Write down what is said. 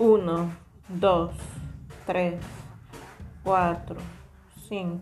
1, 2, 3, 4, 5.